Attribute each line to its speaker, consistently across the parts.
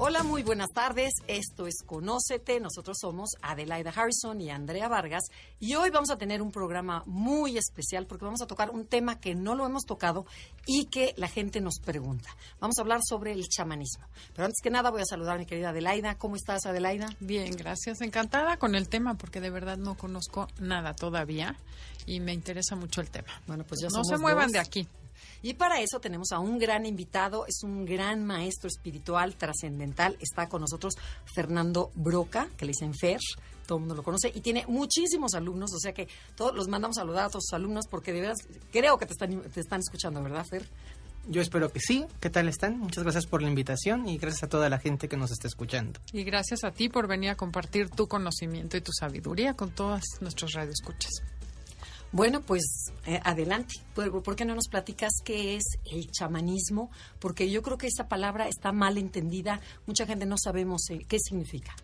Speaker 1: Hola, muy buenas tardes. Esto es Conócete. Nosotros somos Adelaida Harrison y Andrea Vargas. Y hoy vamos a tener un programa muy especial porque vamos a tocar un tema que no lo hemos tocado y que la gente nos pregunta. Vamos a hablar sobre el chamanismo. Pero antes que nada voy a saludar a mi querida Adelaida. ¿Cómo estás, Adelaida?
Speaker 2: Bien, gracias. Encantada con el tema porque de verdad no conozco nada todavía y me interesa mucho el tema.
Speaker 1: Bueno, pues ya
Speaker 2: No
Speaker 1: somos
Speaker 2: se muevan
Speaker 1: dos.
Speaker 2: de aquí.
Speaker 1: Y para eso tenemos a un gran invitado, es un gran maestro espiritual trascendental. Está con nosotros Fernando Broca, que le dicen Fer, todo el mundo lo conoce, y tiene muchísimos alumnos, o sea que todos los mandamos a saludar a todos sus alumnos porque de veras creo que te están, te están escuchando, ¿verdad, Fer?
Speaker 3: Yo espero que sí. ¿Qué tal están? Muchas gracias por la invitación y gracias a toda la gente que nos está escuchando.
Speaker 2: Y gracias a ti por venir a compartir tu conocimiento y tu sabiduría con todas nuestros radioescuchas.
Speaker 1: Bueno, pues eh, adelante. ¿Por, qué no nos platicas qué es el chamanismo? Porque yo creo que esa palabra está mal entendida. Mucha gente no sabemos eh, qué significa.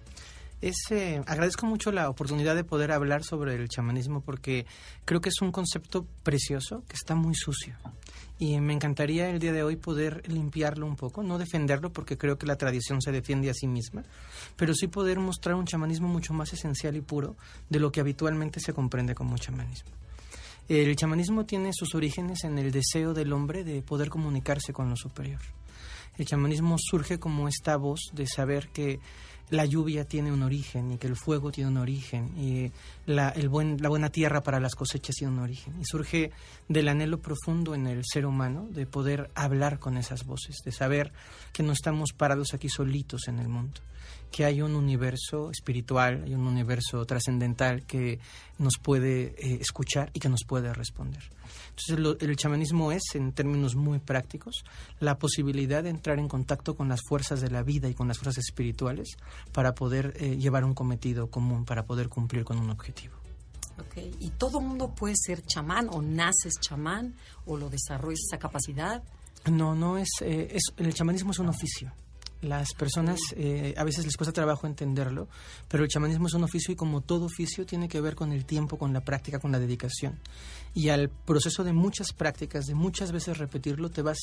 Speaker 3: Es, eh, agradezco mucho la oportunidad de poder hablar sobre el chamanismo porque creo que es un concepto precioso que está muy sucio. Y me encantaría el día de hoy poder limpiarlo un poco, no defenderlo porque creo que la tradición se defiende a sí misma, pero sí poder mostrar un chamanismo mucho más esencial y puro de lo que habitualmente se comprende como chamanismo. El chamanismo tiene sus orígenes en el deseo del hombre de poder comunicarse con lo superior. El chamanismo surge como esta voz de saber que la lluvia tiene un origen y que el fuego tiene un origen y la, la buena tierra para las cosechas tiene un origen. Y surge del anhelo profundo en el ser humano de poder hablar con esas voces, de saber que no estamos parados aquí solitos en el mundo, que hay un universo espiritual, hay un universo trascendental que nos puede eh, escuchar y que nos puede responder. Entonces lo- el chamanismo es, en términos muy prácticos, la posibilidad de entrar en contacto con las fuerzas de la vida y con las fuerzas espirituales para poder eh, llevar un cometido común, para poder cumplir con un objetivo.
Speaker 1: Ok, ¿Y todo mundo puede ser chamán o naces chamán o lo desarrollas esa capacidad?
Speaker 3: No, no es, eh, es el chamanismo es un oficio. Las personas eh, a veces les cuesta trabajo entenderlo, pero el chamanismo es un oficio y como todo oficio tiene que ver con el tiempo, con la práctica, con la dedicación. Y al proceso de muchas prácticas, de muchas veces repetirlo, te vas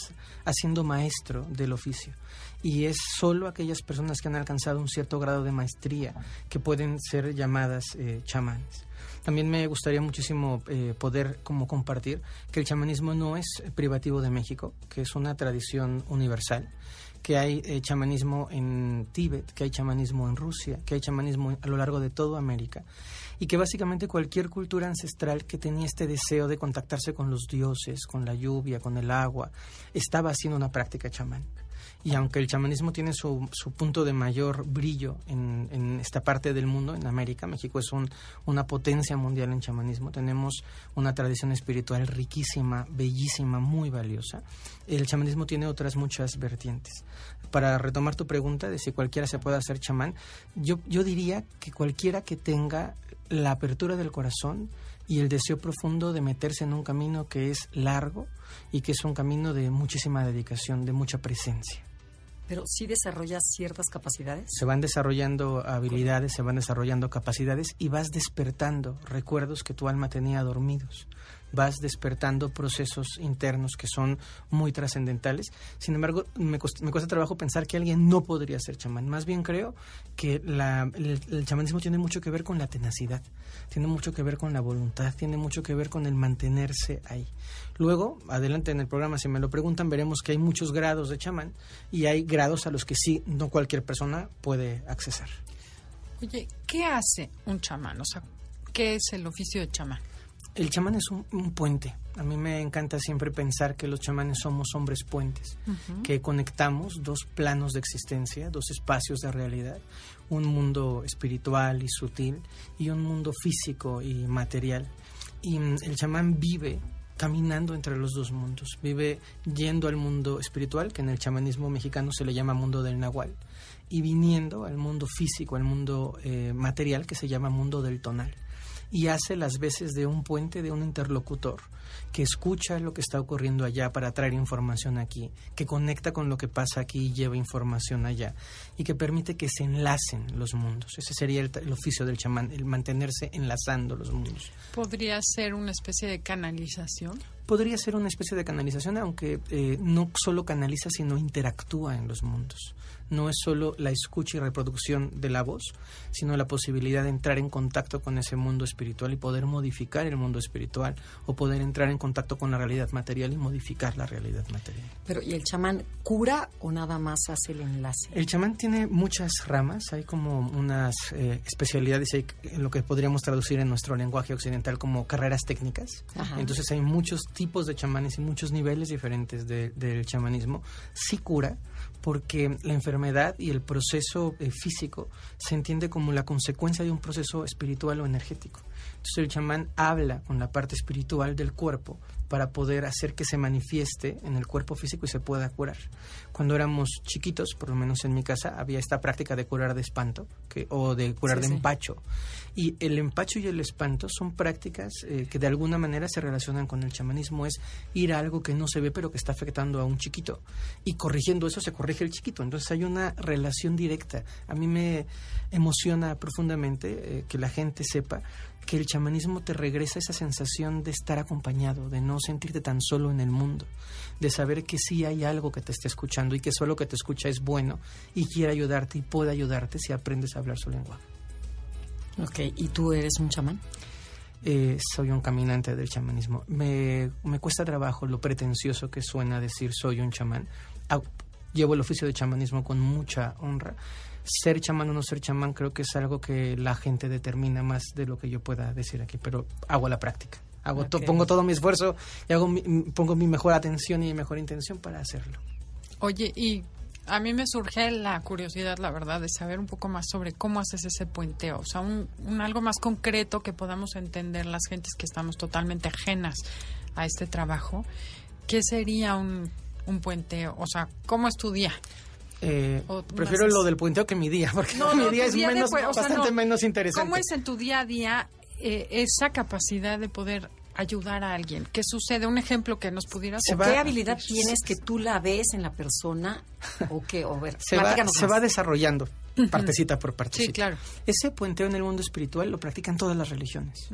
Speaker 3: haciendo maestro del oficio. Y es solo aquellas personas que han alcanzado un cierto grado de maestría que pueden ser llamadas eh, chamanes. También me gustaría muchísimo eh, poder como compartir que el chamanismo no es privativo de México, que es una tradición universal, que hay eh, chamanismo en Tíbet, que hay chamanismo en Rusia, que hay chamanismo a lo largo de toda América y que básicamente cualquier cultura ancestral que tenía este deseo de contactarse con los dioses, con la lluvia, con el agua, estaba haciendo una práctica chamánica. Y aunque el chamanismo tiene su, su punto de mayor brillo en, esta parte del mundo, en América, México es un- una potencia mundial en chamanismo, tenemos una tradición espiritual riquísima, bellísima, muy valiosa. El chamanismo tiene otras muchas vertientes. Para retomar tu pregunta de si cualquiera se puede hacer chamán, yo, yo diría que cualquiera que tenga la apertura del corazón y el deseo profundo de meterse en un camino que es largo y que es un camino de muchísima dedicación, de mucha presencia.
Speaker 1: Pero sí desarrollas ciertas capacidades.
Speaker 3: Se van desarrollando habilidades, se van desarrollando capacidades y vas despertando recuerdos que tu alma tenía dormidos. Vas despertando procesos internos que son muy trascendentales. Sin embargo, me, me cuesta trabajo pensar que alguien no podría ser chamán. Más bien creo que la- el, el chamanismo tiene mucho que ver con la tenacidad, tiene mucho que ver con la voluntad, tiene mucho que ver con el mantenerse ahí. Luego, adelante en el programa, si me lo preguntan, veremos que hay muchos grados de chamán y hay grados a los que sí, no cualquier persona puede accesar.
Speaker 2: Oye, ¿qué hace un chamán? O sea, ¿qué es el oficio de chamán?
Speaker 3: El chamán es un, un puente. A mí me encanta siempre pensar que los chamanes somos hombres puentes, que conectamos dos planos de existencia, dos espacios de realidad, un mundo espiritual y sutil y un mundo físico y material. Y mm, el chamán vive caminando entre los dos mundos. Vive yendo al mundo espiritual, que en el chamanismo mexicano se le llama mundo del nahual, y viniendo al mundo físico, al mundo eh, material, que se llama mundo del tonal. Y hace las veces de un puente, de un interlocutor que escucha lo que está ocurriendo allá para traer información aquí, que conecta con lo que pasa aquí y lleva información allá, y que permite que se enlacen los mundos. Ese sería el, oficio del chamán, el mantenerse enlazando los mundos.
Speaker 2: ¿Podría ser una especie de canalización?
Speaker 3: Podría ser una especie de canalización, aunque eh, no solo canaliza, sino interactúa en los mundos no es solo la escucha y reproducción de la voz, sino la posibilidad de entrar en contacto con ese mundo espiritual y poder modificar el mundo espiritual o poder entrar en contacto con la realidad material y modificar la realidad material.
Speaker 1: Pero ¿y el chamán cura o nada más hace el enlace?
Speaker 3: El chamán tiene muchas ramas, hay como unas eh, especialidades en lo que podríamos traducir en nuestro lenguaje occidental como carreras técnicas. Entonces hay muchos tipos de chamanes y muchos niveles diferentes del chamanismo. Sí cura, porque la enfermedad y el proceso eh, físico se entiende como la consecuencia de un proceso espiritual o energético. Entonces el chamán habla con la parte espiritual del cuerpo para poder hacer que se manifieste en el cuerpo físico y se pueda curar. Cuando éramos chiquitos, por lo menos en mi casa, había esta práctica de curar de espanto que, o de curar de empacho. Y el empacho y el espanto son prácticas eh, que de alguna manera se relacionan con el chamanismo. Es ir a algo que no se ve pero que está afectando a un chiquito. Y corrigiendo eso se corrige el chiquito. Entonces hay una relación directa. A mí me emociona profundamente eh, que la gente sepa que el chamanismo te regresa esa sensación de estar acompañado, de no sentirte tan solo en el mundo, de saber que sí hay algo que te está escuchando y que solo que te escucha es bueno y quiere ayudarte y puede ayudarte si aprendes a hablar su lenguaje.
Speaker 1: Ok, ¿y tú eres un chamán?
Speaker 3: Eh, soy un caminante del chamanismo. Me, me, cuesta trabajo lo pretencioso que suena decir soy un chamán. llevo el oficio de chamanismo con mucha honra ser chamán o no ser chamán creo que es algo que la gente determina más de lo que yo pueda decir aquí, pero hago la práctica. Hago pongo todo mi esfuerzo y hago pongo mi mejor atención y mi mejor intención para hacerlo.
Speaker 2: Oye, y a mí me surge la curiosidad, la verdad, de saber un poco más sobre cómo haces ese puenteo, o sea, un, un algo más concreto que podamos entender las gentes que estamos totalmente ajenas a este trabajo. ¿Qué sería un, un puenteo? O sea, ¿cómo es tu día?
Speaker 3: Eh, prefiero lo del puenteo que mi día, porque mi día es menos, bastante menos interesante.
Speaker 2: ¿Cómo es en tu día a día eh, esa capacidad de poder ayudar a alguien? ¿Qué sucede? Un ejemplo que nos pudieras...
Speaker 1: ¿Qué habilidad tienes que tú la ves en la persona o qué? O ver,
Speaker 3: se, va, se va desarrollando partecita por partecita.
Speaker 2: Sí, claro.
Speaker 3: Ese puenteo en el mundo espiritual lo practican todas las religiones.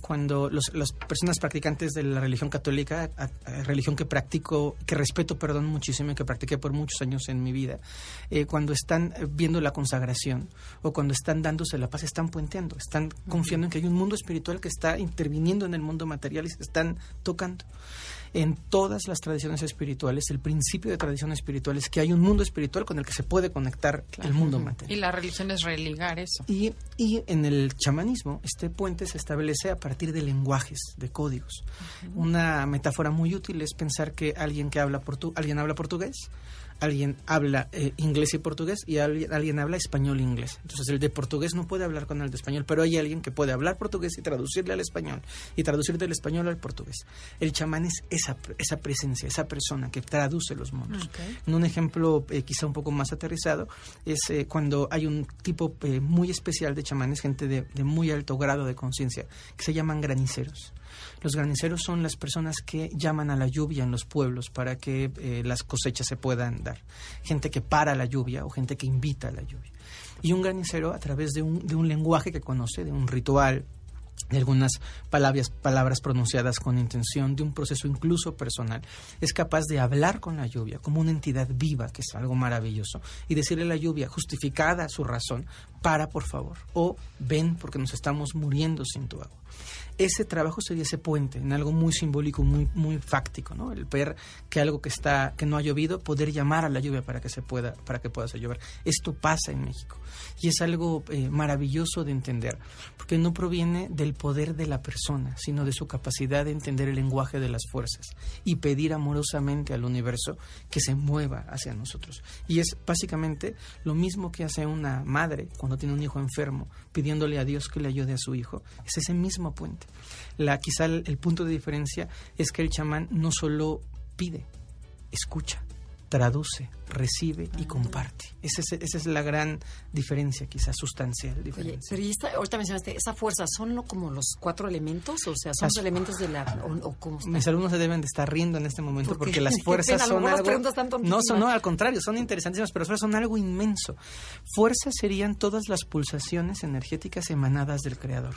Speaker 3: Cuando los, las personas practicantes de la religión católica, religión que practico, que respeto, perdón, muchísimo y que practiqué por muchos años en mi vida, eh, cuando están eh, viendo la consagración o cuando están dándose la paz, están puenteando, están confiando en que hay un mundo espiritual que está interviniendo en el mundo material y se están tocando en todas las tradiciones espirituales, el principio de tradición espiritual es que hay un mundo espiritual con el que se puede conectar el mundo material.
Speaker 2: Y la religión es religar eso.
Speaker 3: Y, y en el chamanismo, este puente se establece a partir de lenguajes, de códigos. Una metáfora muy útil es pensar que alguien que habla portu alguien habla portugués alguien habla eh, inglés y portugués y alguien, habla español e inglés. Entonces el de portugués no puede hablar con el de español, pero hay alguien que puede hablar portugués y traducirle al español y traducir del español al portugués. El chamán es esa, esa presencia, esa persona que traduce los mundos. En un ejemplo eh, quizá un poco más aterrizado es eh, cuando hay un tipo muy especial de chamanes, gente de, de muy alto grado de conciencia, que se llaman graniceros. Los graniceros son las personas que llaman a la lluvia en los pueblos para que eh, las cosechas se puedan dar. Gente que para la lluvia o gente que invita a la lluvia. Y un granicero, a través de un, lenguaje que conoce, de un ritual, de algunas palabras, palabras pronunciadas con intención, de un proceso incluso personal, es capaz de hablar con la lluvia como una entidad viva, que es algo maravilloso, y decirle a la lluvia, justificada su razón, para por favor, o ven porque nos estamos muriendo sin tu agua ese trabajo sería ese puente en algo muy simbólico, muy muy fáctico, ¿no? El ver que algo que está que no ha llovido, poder llamar a la lluvia para que se pueda para que pueda llover. Esto pasa en México y es algo eh, maravilloso de entender, porque no proviene del poder de la persona, sino de su capacidad de entender el lenguaje de las fuerzas y pedir amorosamente al universo que se mueva hacia nosotros. Y es básicamente lo mismo que hace una madre cuando tiene un hijo enfermo, pidiéndole a Dios que le ayude a su hijo. Es ese mismo puente. La, quizá el, el punto de diferencia es que el chamán no solo pide, escucha, traduce, recibe y comparte. Esa es, esa es la gran diferencia, quizás sustancial
Speaker 1: Oye,
Speaker 3: diferencia.
Speaker 1: pero y esta, ahorita mencionaste, ¿esa fuerza son como los cuatro elementos? O sea, ¿son
Speaker 3: Las-
Speaker 1: los elementos de la... o, o cómo?
Speaker 3: Mis alumnos se deben de estar riendo en este momento porque las fuerzas son algo... No, son, no, al contrario, son interesantísimas, pero las fuerzas son algo inmenso. Fuerzas serían todas las pulsaciones energéticas emanadas del Creador.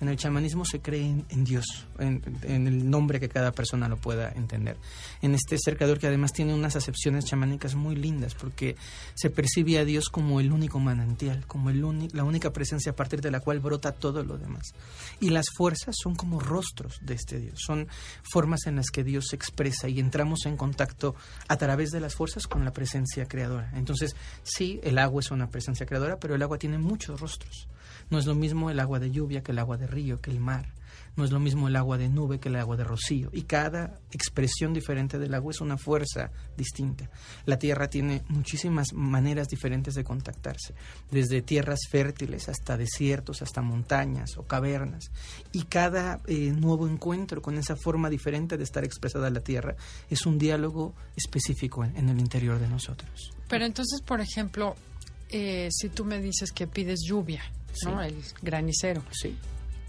Speaker 3: En el chamanismo se cree en, en Dios, en, en el nombre que cada persona lo pueda entender. En este ser creador que además tiene unas acepciones chamánicas muy lindas, porque se percibe a Dios como el único manantial, como el uni- la única presencia a partir de la cual brota todo lo demás. Y las fuerzas son como rostros de este Dios, son formas en las que Dios se expresa y entramos en contacto a través de las fuerzas con la presencia creadora. Entonces, sí, el agua es una presencia creadora, pero el agua tiene muchos rostros. No es lo mismo el agua de lluvia que el agua de río, que el mar. No es lo mismo el agua de nube que el agua de rocío. Y cada expresión diferente del agua es una fuerza distinta. La tierra tiene muchísimas maneras diferentes de contactarse, desde tierras fértiles hasta desiertos, hasta montañas o cavernas. Y cada eh, nuevo encuentro con esa forma diferente de estar expresada la tierra es un diálogo específico en, el interior de nosotros.
Speaker 2: Pero entonces, por ejemplo, eh, si tú me dices que pides lluvia, ¿no? El granicero,
Speaker 3: Sí.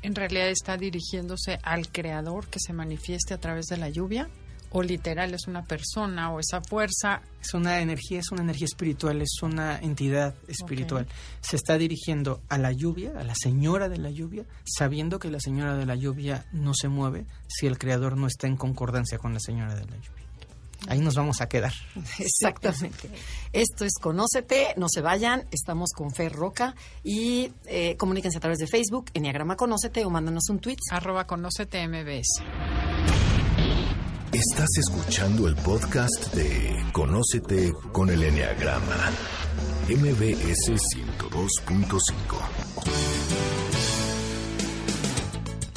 Speaker 2: ¿en realidad está dirigiéndose al creador que se manifieste a través de la lluvia? ¿O literal es una persona o esa fuerza?
Speaker 3: Es una energía, es una energía espiritual, es una entidad espiritual. Se está dirigiendo a la lluvia, a la señora de la lluvia, sabiendo que la señora de la lluvia no se mueve si el creador no está en concordancia con la señora de la lluvia. Ahí nos vamos a quedar.
Speaker 1: Exactamente. Esto es Conócete, no se vayan, estamos con Fer Roca y eh, comuníquense a través de Facebook, Enneagrama Conócete o mándanos un tweet.
Speaker 2: Arroba conócete MBS.
Speaker 4: Estás escuchando el podcast de Conócete con el Enneagrama. MBS 102.5.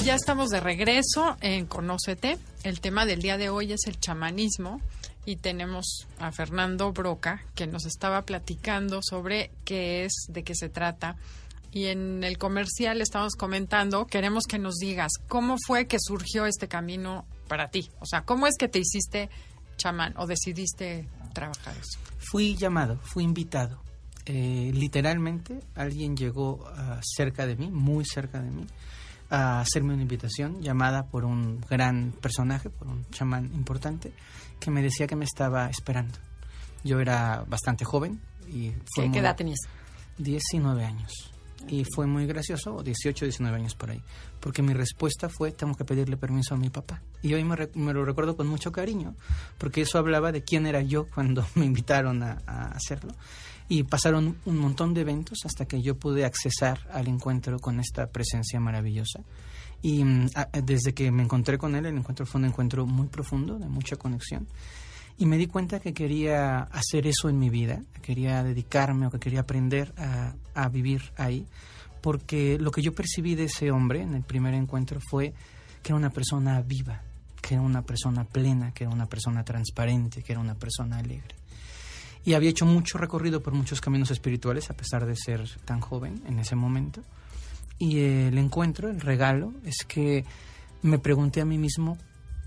Speaker 2: Ya estamos de regreso en Conócete. El tema del día de hoy es el chamanismo y tenemos a Fernando Broca que nos estaba platicando sobre qué es, de qué se trata. Y en el comercial estamos comentando, queremos que nos digas cómo fue que surgió este camino para ti. O sea, cómo es que te hiciste chamán o decidiste trabajar eso.
Speaker 3: Fui llamado, fui invitado. Eh, literalmente alguien llegó ah, cerca de mí, muy cerca de mí, a hacerme una invitación llamada por un gran personaje, por un chamán importante, que me decía que me estaba esperando. Yo era bastante joven y fue
Speaker 1: ¿Qué, edad tenías?
Speaker 3: 19 años. Y fue muy gracioso, o 18, 19 años por ahí, porque mi respuesta fue, tengo que pedirle permiso a mi papá. Y hoy me, re- me lo recuerdo con mucho cariño, porque eso hablaba de quién era yo cuando me invitaron a, a hacerlo. Y pasaron un montón de eventos hasta que yo pude accesar al encuentro con esta presencia maravillosa. Y mm, a- desde que me encontré con él, el encuentro fue un encuentro muy profundo, de mucha conexión. Y me di cuenta que quería hacer eso en mi vida, que quería dedicarme o que quería aprender a, a vivir ahí, porque lo que yo percibí de ese hombre en el primer encuentro fue que era una persona viva, que era una persona plena, que era una persona transparente, que era una persona alegre. Y había hecho mucho recorrido por muchos caminos espirituales, a pesar de ser tan joven en ese momento. Y el encuentro, el regalo, es que me pregunté a mí mismo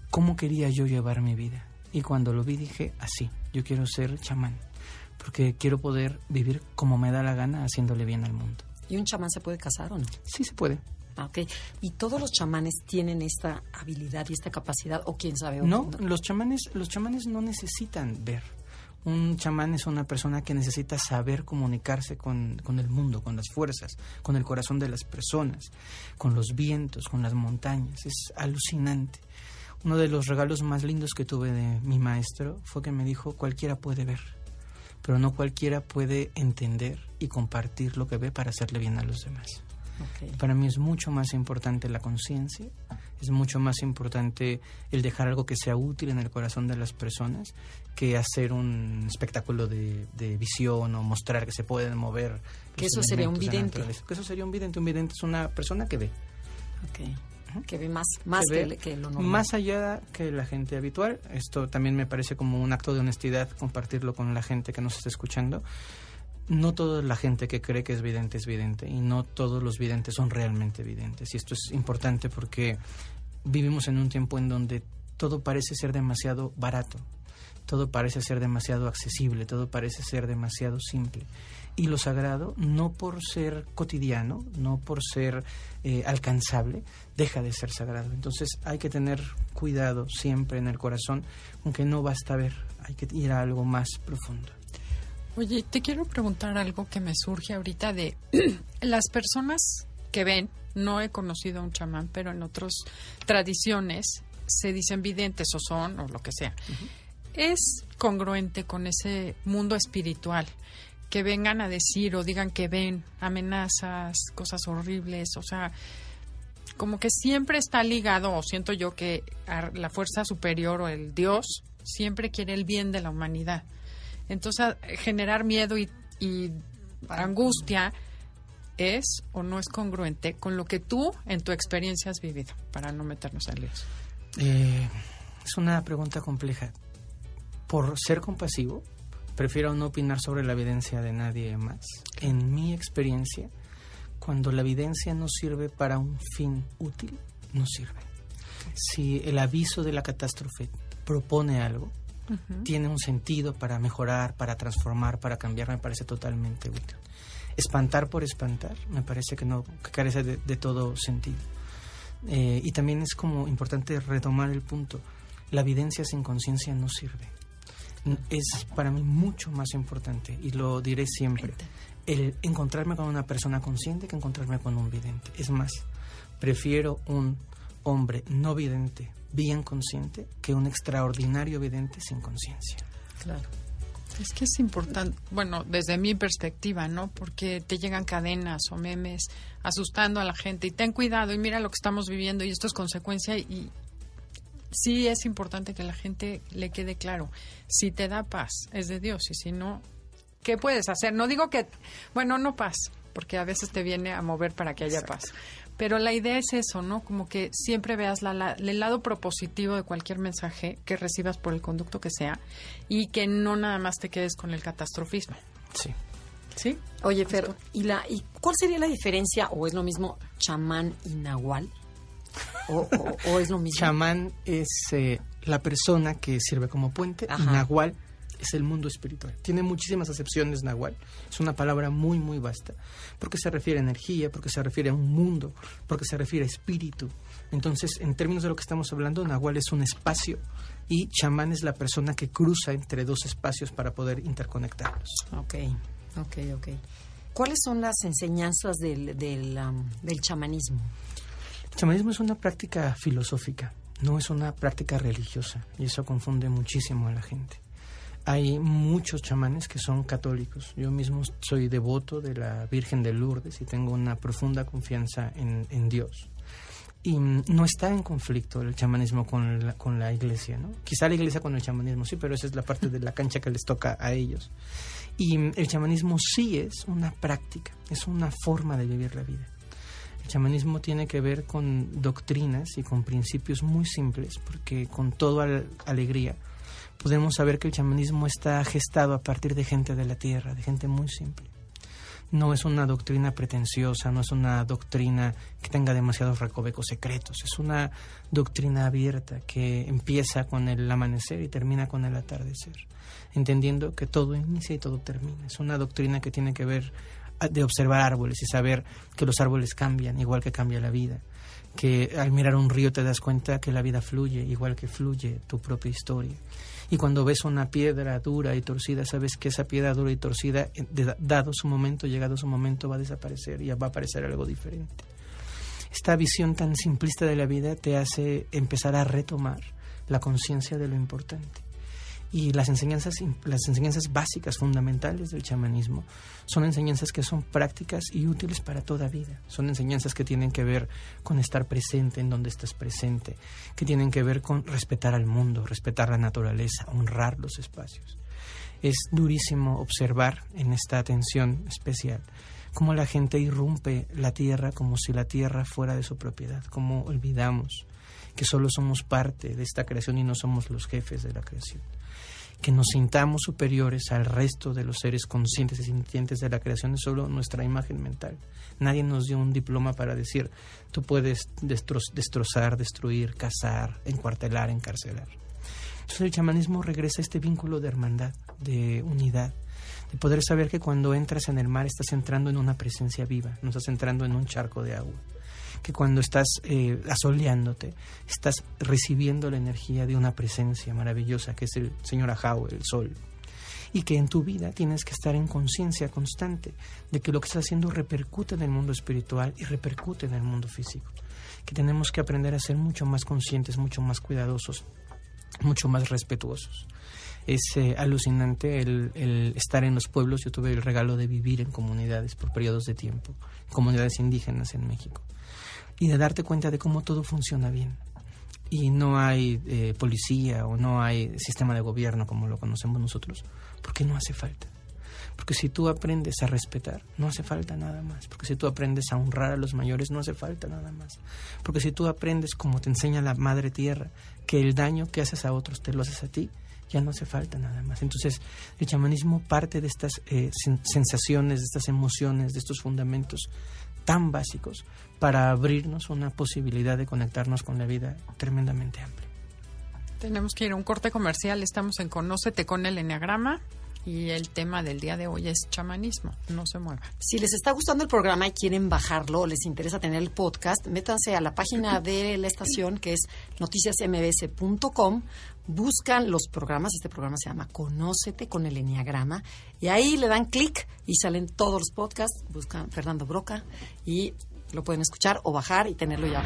Speaker 3: cómo quería yo llevar mi vida. Y cuando lo vi dije, así, yo quiero ser chamán, porque quiero poder vivir como me da la gana haciéndole bien al mundo.
Speaker 1: ¿Y un chamán se puede casar o no?
Speaker 3: Sí se puede.
Speaker 1: Ah, ok. ¿Y todos los chamanes tienen esta habilidad y esta capacidad? ¿O quién sabe? o
Speaker 3: No,
Speaker 1: quién
Speaker 3: los chamanes, los chamanes no necesitan ver. Un chamán es una persona que necesita saber comunicarse con, con el mundo, con las fuerzas, con el corazón de las personas, con los vientos, con las montañas. Es alucinante. Uno de los regalos más lindos que tuve de mi maestro fue que me dijo, cualquiera puede ver, pero no cualquiera puede entender y compartir lo que ve para hacerle bien a los demás. Para mí es mucho más importante la conciencia, es mucho más importante el dejar algo que sea útil en el corazón de las personas que hacer un espectáculo de, de visión o mostrar que se pueden mover.
Speaker 1: Que eso sería un vidente.
Speaker 3: Que eso sería un vidente. Un vidente es una persona que ve.
Speaker 1: Ok. Que ve más, más
Speaker 3: que
Speaker 1: que,
Speaker 3: ve
Speaker 1: le- que lo normal.
Speaker 3: Más allá que la gente habitual. Esto también me parece como un acto de honestidad compartirlo con la gente que nos está escuchando. no toda la gente que cree que es vidente es vidente y no todos los videntes son realmente videntes. Y esto es importante porque vivimos en un tiempo en donde todo parece ser demasiado barato, todo parece ser demasiado accesible, todo parece ser demasiado simple. Y lo sagrado, no por ser cotidiano, no por ser eh, alcanzable, deja de ser sagrado. Entonces hay que tener cuidado siempre en el corazón, aunque no basta ver, hay que ir a algo más profundo.
Speaker 2: Oye, te quiero preguntar algo que me surge ahorita de las personas que ven, no he conocido a un chamán, pero en otras tradiciones se dicen videntes o son o lo que sea. Es congruente con ese mundo espiritual que vengan a decir o digan que ven amenazas, cosas horribles, o sea, como que siempre está ligado, o siento yo que la fuerza superior o el Dios siempre quiere el bien de la humanidad. Entonces, generar miedo y, angustia es o no es congruente con lo que tú en tu experiencia has vivido, para no meternos en líos.
Speaker 3: Eh, es una pregunta compleja. Por ser compasivo, prefiero no opinar sobre la evidencia de nadie más. En mi experiencia, cuando la evidencia no sirve para un fin útil, no sirve. Si el aviso de la catástrofe propone algo, tiene un sentido para mejorar, para transformar, para cambiar, me parece totalmente útil. Espantar por espantar, me parece que no, que carece de, todo sentido. Eh, y también es como importante retomar el punto, la evidencia sin conciencia no sirve. Es para mí mucho más importante, y lo diré siempre, el encontrarme con una persona consciente que encontrarme con un vidente. Es más, prefiero un hombre no vidente bien consciente que un extraordinario vidente sin conciencia.
Speaker 2: Claro. Es que es importante, bueno, desde mi perspectiva, ¿no? Porque te llegan cadenas o memes asustando a la gente y ten cuidado y mira lo que estamos viviendo y esto es consecuencia y sí es importante que la gente le quede claro, si te da paz es de Dios y si no, ¿qué puedes hacer? No digo que, bueno, no paz, porque a veces te viene a mover para que haya paz. Pero la idea es eso, ¿no? Como que siempre veas la, el lado propositivo de cualquier mensaje que recibas por el conducto que sea y que no nada más te quedes con el catastrofismo.
Speaker 3: Sí.
Speaker 2: ¿Sí?
Speaker 1: Oye, Fer, ¿y, la, ¿y cuál sería la diferencia o es lo mismo chamán y nahual? ¿O, es lo mismo?
Speaker 3: Chamán es eh, la persona que sirve como puente y nahual es el mundo espiritual. Tiene muchísimas acepciones Nahual. Es una palabra muy, muy vasta. Porque se refiere a energía, porque se refiere a un mundo, porque se refiere a espíritu. Entonces, en términos de lo que estamos hablando, Nahual es un espacio y chamán es la persona que cruza entre dos espacios para poder interconectarlos.
Speaker 1: Ok, ok, ok. ¿Cuáles son las enseñanzas del, del, um, del chamanismo?
Speaker 3: El chamanismo es una práctica filosófica, no es una práctica religiosa y eso confunde muchísimo a la gente. Hay muchos chamanes que son católicos. Yo mismo soy devoto de la Virgen de Lourdes y tengo una profunda confianza en, Dios. Y no está en conflicto el chamanismo con la, con la iglesia, ¿no? Quizá la iglesia con el chamanismo sí, pero esa es la parte de la cancha que les toca a ellos. Y el chamanismo sí es una práctica, es una forma de vivir la vida. Chamanismo tiene que ver con doctrinas y con principios muy simples, porque con toda alegría podemos saber que el chamanismo está gestado a partir de gente de la tierra, de gente muy simple. No es una doctrina pretenciosa, no es una doctrina que tenga demasiados recovecos secretos, es una doctrina abierta que empieza con el amanecer y termina con el atardecer, entendiendo que todo inicia y todo termina. Es una doctrina que tiene que ver de observar árboles y saber que los árboles cambian, igual que cambia la vida que al mirar un río te das cuenta que la vida fluye, igual que fluye tu propia historia y cuando ves una piedra dura y torcida, sabes que esa piedra dura y torcida, dado su momento, llegado su momento, va a desaparecer y va a aparecer algo diferente. Esta visión tan simplista de la vida te hace empezar a retomar la conciencia de lo importante. Y las enseñanzas, las enseñanzas básicas, fundamentales del chamanismo, son enseñanzas que son prácticas y útiles para toda vida. Son enseñanzas que tienen que ver con estar presente en donde estás presente, que tienen que ver con respetar al mundo, respetar la naturaleza, honrar los espacios. Es durísimo observar en esta atención especial cómo la gente irrumpe la tierra como si la tierra fuera de su propiedad, cómo olvidamos que solo somos parte de esta creación y no somos los jefes de la creación que nos sintamos superiores al resto de los seres conscientes y sintientes de la creación es solo nuestra imagen mental. Nadie nos dio un diploma para decir, tú puedes destrozar, destruir, cazar, encuartelar, encarcelar. Entonces el chamanismo regresa a este vínculo de hermandad, de unidad, de poder saber que cuando entras en el mar estás entrando en una presencia viva, no estás entrando en un charco de agua que cuando estás eh, asoleándote, estás recibiendo la energía de una presencia maravillosa que es el Señor Ajao, el Sol. Y que en tu vida tienes que estar en conciencia constante de que lo que estás haciendo repercute en el mundo espiritual y repercute en el mundo físico. Que tenemos que aprender a ser mucho más conscientes, mucho más cuidadosos, mucho más respetuosos es eh, alucinante el, el, estar en los pueblos. Yo tuve el regalo de vivir en comunidades por periodos de tiempo, comunidades indígenas en México y de darte cuenta de cómo todo funciona bien. Y no hay eh, policía o no hay sistema de gobierno como lo conocemos nosotros, porque no hace falta. Porque si tú aprendes a respetar, no hace falta nada más. Porque si tú aprendes a honrar a los mayores, no hace falta nada más. Porque si tú aprendes, como te enseña la Madre Tierra, que el daño que haces a otros te lo haces a ti, ya no hace falta nada más. Entonces, el chamanismo parte de estas eh, sensaciones, de estas emociones, de estos fundamentos tan básicos para abrirnos una posibilidad de conectarnos con la vida tremendamente amplia.
Speaker 2: Tenemos que ir a un corte comercial. Estamos en Conócete con el Enneagrama y el tema del día de hoy es chamanismo. No se mueva.
Speaker 1: Si les está gustando el programa y quieren bajarlo o les interesa tener el podcast, métanse a la página de la estación que es noticiasmbs.com. Buscan los programas. Este programa se llama Conócete con el Enneagrama. Y ahí le dan clic y salen todos los podcasts. Buscan Fernando Broca y lo pueden escuchar o bajar y tenerlo ya.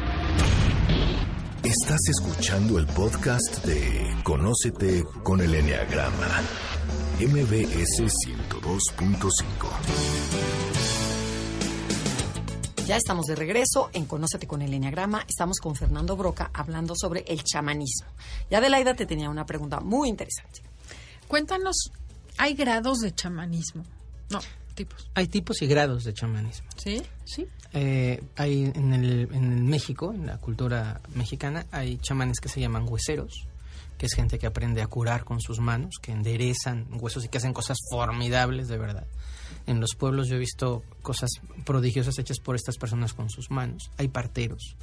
Speaker 4: Estás escuchando el podcast de Conócete con el Enneagrama MBS 102.5.
Speaker 1: Ya estamos de regreso en Conócete con el Enneagrama. Estamos con Fernando Broca hablando sobre el chamanismo. Y Adelaida te tenía una pregunta muy interesante.
Speaker 2: Cuéntanos, ¿hay grados de chamanismo? No, tipos.
Speaker 3: Hay tipos y grados de chamanismo.
Speaker 2: ¿Sí?
Speaker 3: Sí. Eh, hay en el, en México, en la cultura mexicana, hay chamanes que se llaman hueseros que es gente que aprende a curar con sus manos, que enderezan huesos y que hacen cosas formidables de verdad. En los pueblos yo he visto cosas prodigiosas hechas por estas personas con sus manos. Hay parteros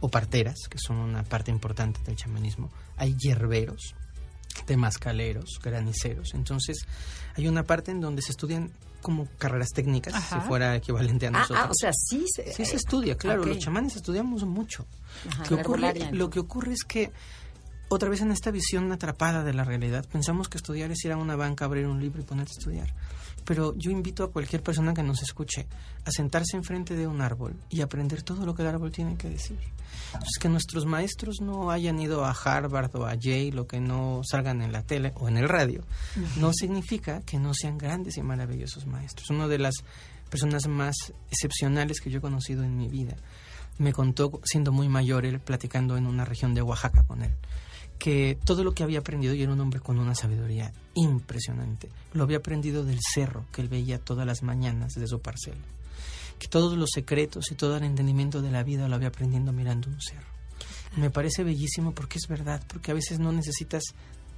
Speaker 3: o parteras, que son una parte importante del chamanismo. Hay hierberos, temascaleros, graniceros. Entonces, hay una parte en donde se estudian como carreras técnicas, si fuera equivalente a ah, ah, nosotros.
Speaker 1: Ah, o sea, sí se,
Speaker 3: sí se estudia, claro. Los chamanes estudiamos mucho. lo que ocurre es que otra vez en esta visión atrapada de la realidad, pensamos que estudiar es ir a una banca, abrir un libro y ponerte a estudiar. Pero yo invito a cualquier persona que nos escuche a sentarse enfrente de un árbol y aprender todo lo que el árbol tiene que decir. Entonces, que nuestros maestros no hayan ido a Harvard o a Yale lo que no salgan en la tele o en el radio, no significa que no sean grandes y maravillosos maestros. Una de las personas más excepcionales que yo he conocido en mi vida me contó, siendo muy mayor, él platicando en una región de Oaxaca con él que todo lo que había aprendido, y era un hombre con una sabiduría impresionante, lo había aprendido del cerro que él veía todas las mañanas desde su parcela. Que todos los secretos y todo el entendimiento de la vida lo había aprendiendo mirando un cerro. Me parece bellísimo porque es verdad, porque a veces no necesitas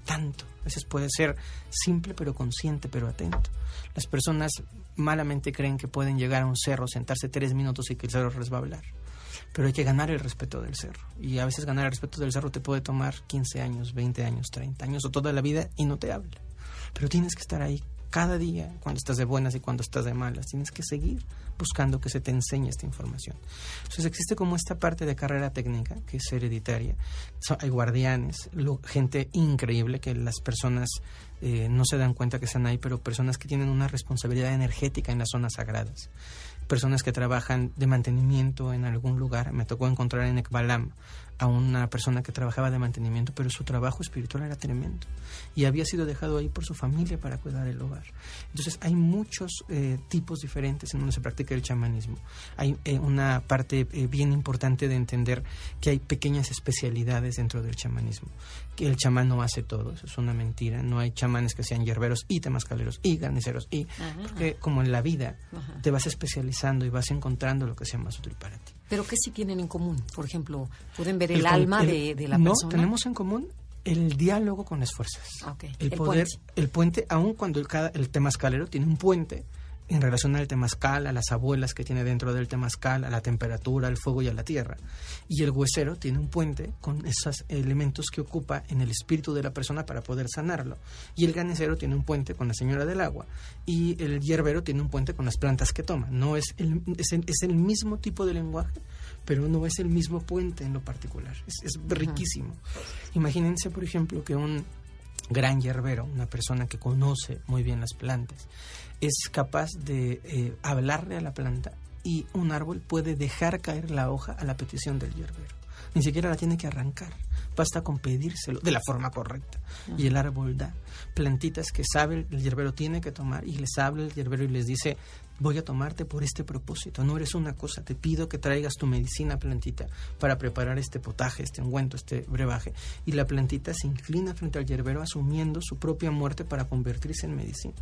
Speaker 3: tanto. A veces puede ser simple pero consciente pero atento. Las personas malamente creen que pueden llegar a un cerro, sentarse tres minutos y que el cerro les va a hablar pero hay que ganar el respeto del cerro. Y a veces ganar el respeto del cerro te puede tomar 15 años, 20 años, 30 años o toda la vida y no te habla. Pero tienes que estar ahí cada día, cuando estás de buenas y cuando estás de malas. Tienes que seguir buscando que se te enseñe esta información. Entonces existe como esta parte de carrera técnica que es hereditaria. hay guardianes, gente increíble que las personas eh, no se dan cuenta que están ahí, pero personas que tienen una responsabilidad energética en las zonas sagradas personas que trabajan de mantenimiento en algún lugar. Me tocó encontrar en Ekbalam a una persona que trabajaba de mantenimiento, pero su trabajo espiritual era tremendo y había sido dejado ahí por su familia para cuidar el hogar. Entonces hay muchos eh, tipos diferentes en donde se practica el chamanismo. Hay eh, una parte eh, bien importante de entender que hay pequeñas especialidades dentro del chamanismo, que el chamán no hace todo, eso es una mentira, no hay chamanes que sean hierberos y temascaleros y garniceros y porque como en la vida te vas especializando y vas encontrando lo que sea más útil para ti.
Speaker 1: ¿Pero qué sí tienen en común? Por ejemplo, ¿pueden ver el, alma de, la persona?
Speaker 3: No, tenemos en común El diálogo con las fuerzas. El,
Speaker 1: El
Speaker 3: poder,
Speaker 1: puente.
Speaker 3: el puente, aun cuando el, cada, el temazcalero tiene un puente en relación al temazcal, a las abuelas que tiene dentro del temazcal, a la temperatura, al fuego y a la tierra. Y el huesero tiene un puente con esos elementos que ocupa en el espíritu de la persona para poder sanarlo. Y el ganecero tiene un puente con la señora del agua. Y el hierbero tiene un puente con las plantas que toma. No es el, es el, es el mismo tipo de lenguaje, pero no es el mismo puente en lo particular. Es, es riquísimo. Imagínense, por ejemplo, que un gran hierbero, una persona que conoce muy bien las plantas, es capaz de eh, hablarle a la planta y un árbol puede dejar caer la hoja a la petición del hierbero. Ni siquiera la tiene que arrancar, basta con pedírselo de la forma correcta. Y el árbol da plantitas que sabe el hierbero tiene que tomar y les habla el hierbero y les dice, voy a tomarte por este propósito, no eres una cosa, te pido que traigas tu medicina plantita para preparar este potaje, este ungüento, este brebaje. Y la plantita se inclina frente al hierbero asumiendo su propia muerte para convertirse en medicina.